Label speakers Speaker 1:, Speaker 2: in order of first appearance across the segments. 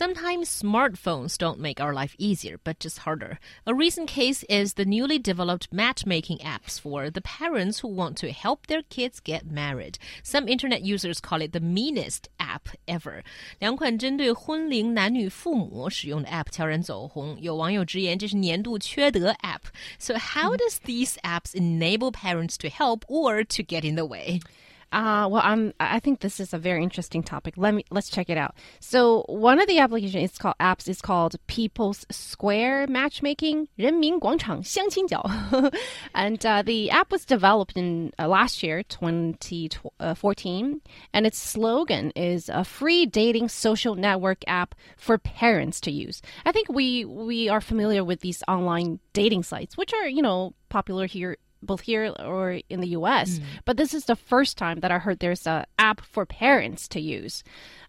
Speaker 1: Sometimes smartphones don't make our life easier, but just harder. A recent case is the newly developed matchmaking apps for the parents who want to help their kids get married. Some internet users call it the meanest app ever. 两款针对婚龄男女父母使用的 app 悄然走红，有网友直言这是年度缺德 app. So how does these apps enable parents to help or to get in the way?
Speaker 2: Uh, well, I'm, I think this is a very interesting topic. Let me let's check it out. So one of the applications is called apps is called People's Square Matchmaking 人民广场相亲角, and uh, the app was developed in uh, last year, 2014, and its slogan is a free dating social network app for parents to use. I think we we are familiar with these online dating sites, which are you know popular here both here or in the US. Mm. But this is the first time that I heard there's an app for parents to use.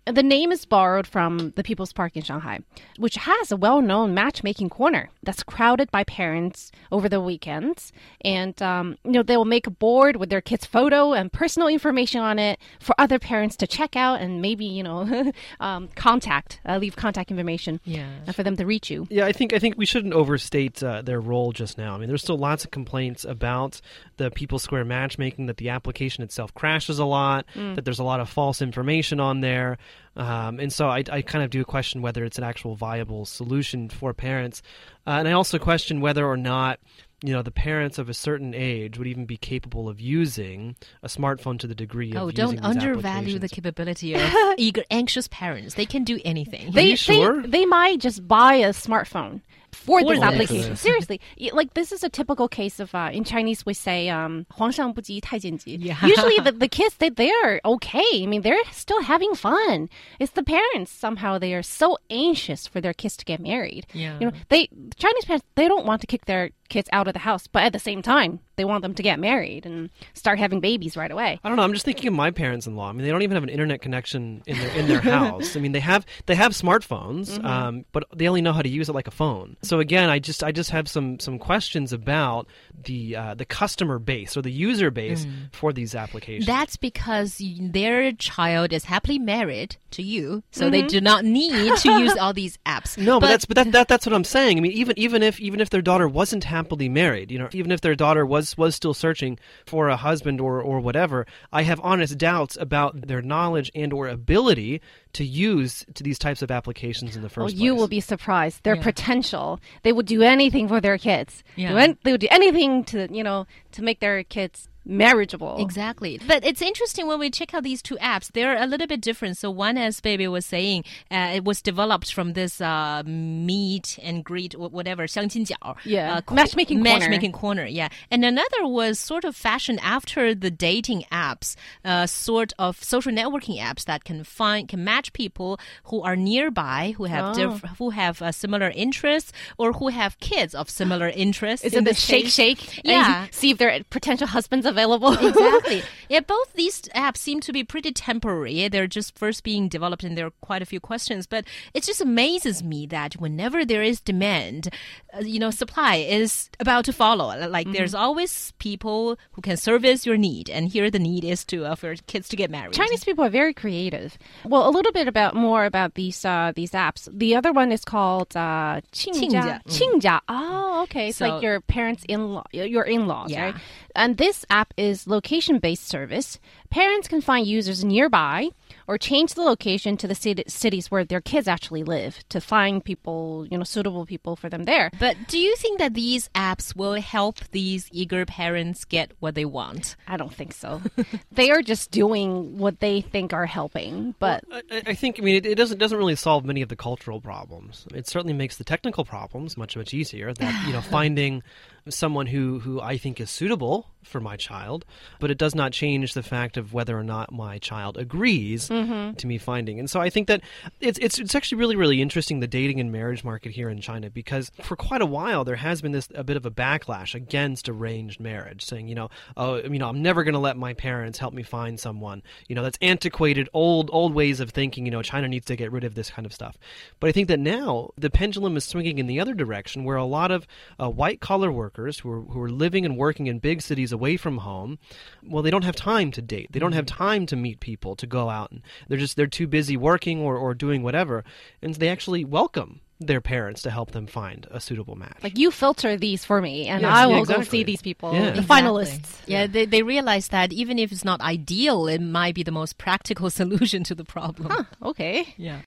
Speaker 2: The name is borrowed from the People's Park in Shanghai, which has a well known matchmaking corner that's crowded by parents over the weekends. And, um, you know, they will make a board with their kid's photo and personal information on it for other parents to check out and maybe, you know, um, contact, uh, leave contact information yeah. for them to reach you.
Speaker 3: Yeah, I think, I think we shouldn't overstate uh, their role just now. I mean, there's still lots of complaints about the People Square matchmaking, that the application itself crashes a lot, mm. that there's a lot of false information on there. Um, and so I, I, kind of do question whether it's an actual viable solution for parents. Uh, and I also question whether or not you know the parents of a certain age would even be capable of using a smartphone to the degree
Speaker 1: oh,
Speaker 3: of
Speaker 1: don't undervalue the capability of eager anxious parents they can do anything
Speaker 2: they,
Speaker 3: sure?
Speaker 2: they, they might just buy a smartphone for, for this, this application. Seriously, like this is a typical case of uh, in Chinese we say um, 皇上不急太监急. Yeah. Usually the, the kids they they're okay. I mean they're still having fun. It's the parents somehow they are so anxious for their kids to get married. Yeah. You know they Chinese parents they don't want to kick their kids out of the house, but at the same time, they want them to get married and start having babies right away.
Speaker 3: I don't know. I'm just thinking of my parents-in-law. I mean, they don't even have an internet connection in their in their house. I mean, they have they have smartphones, mm-hmm. um, but they only know how to use it like a phone. So again, I just I just have some some questions about the uh, the customer base or the user base mm. for these applications.
Speaker 1: That's because their child is happily married to you, so mm-hmm. they do not need to use all these apps.
Speaker 3: No, but, but that's but that, that that's what I'm saying. I mean, even even if even if their daughter wasn't happy happily married. You know, even if their daughter was was still searching for a husband or or whatever, I have honest doubts about their knowledge and or ability to use to these types of applications in the first
Speaker 2: well,
Speaker 3: place.
Speaker 2: You will be surprised. Their yeah. potential. They would do anything for their kids. Yeah. They would do anything to, you know, to make their kids marriageable.
Speaker 1: Exactly. But it's interesting when we check out these two apps, they're a little bit different. So one, as Baby was saying, uh, it was developed from this uh, meet and greet, whatever, 相亲角.
Speaker 2: Yeah. Uh, matchmaking corner.
Speaker 1: Matchmaking corner, yeah. And another was sort of fashioned after the dating apps, uh, sort of social networking apps that can find, can match people who are nearby, who have, oh. who have uh, similar interests or who have kids of similar interests.
Speaker 2: Is it the shake, case. shake?
Speaker 1: Yeah.
Speaker 2: see if they're potential husbands available.
Speaker 1: exactly. Yeah, both these apps seem to be pretty temporary. They're just first being developed and there are quite a few questions. But it just amazes me that whenever there is demand, uh, you know, supply is about to follow. Like mm-hmm. there's always people who can service your need. And here the need is to uh, for kids to get married.
Speaker 2: Chinese people are very creative. Well, a little bit about more about these uh, these apps. The other one is called uh, 亲家. Mm. Oh, okay. It's so, like your parents in law, your in laws, yeah. right? And this app is location based service. Parents can find users nearby or change the location to the cities where their kids actually live to find people, you know, suitable people for them there.
Speaker 1: But do you think that these apps will help these eager parents get what they want?
Speaker 2: I don't think so. they are just doing what they think are helping. But
Speaker 3: well, I, I, think, I mean, it, it, doesn't doesn't really solve many of the cultural problems. It certainly makes the technical problems much much easier. That you know, finding someone who, who I think is suitable for my child, but it does not change the fact of whether or not my child agrees ways to me finding. And so I think that it's it's it's actually really really interesting the dating and marriage market here in China because for quite a while there has been this a bit of a backlash against arranged marriage, saying you know oh you know I'm never going to let my parents help me find someone. You know that's antiquated old old ways of thinking. You know China needs to get rid of this kind of stuff. But I think that now the pendulum is swinging in the other direction, where a lot of uh, white collar workers who are who are living and working in big cities away from home, well they don't have time to date. They don't have mm-hmm. time to meet people to go out, and they're just they're too busy working or or doing whatever, and they actually welcome their parents to help them find a suitable match.
Speaker 2: Like you filter these for me, and
Speaker 3: Yes,
Speaker 2: I
Speaker 3: yeah,
Speaker 2: will go see these people,
Speaker 3: Yeah.
Speaker 2: the
Speaker 3: Exactly.
Speaker 2: finalists.
Speaker 1: Yeah, they, they realize that even if it's not ideal, it might be the most practical solution to the problem.
Speaker 2: Okay.
Speaker 1: Yeah.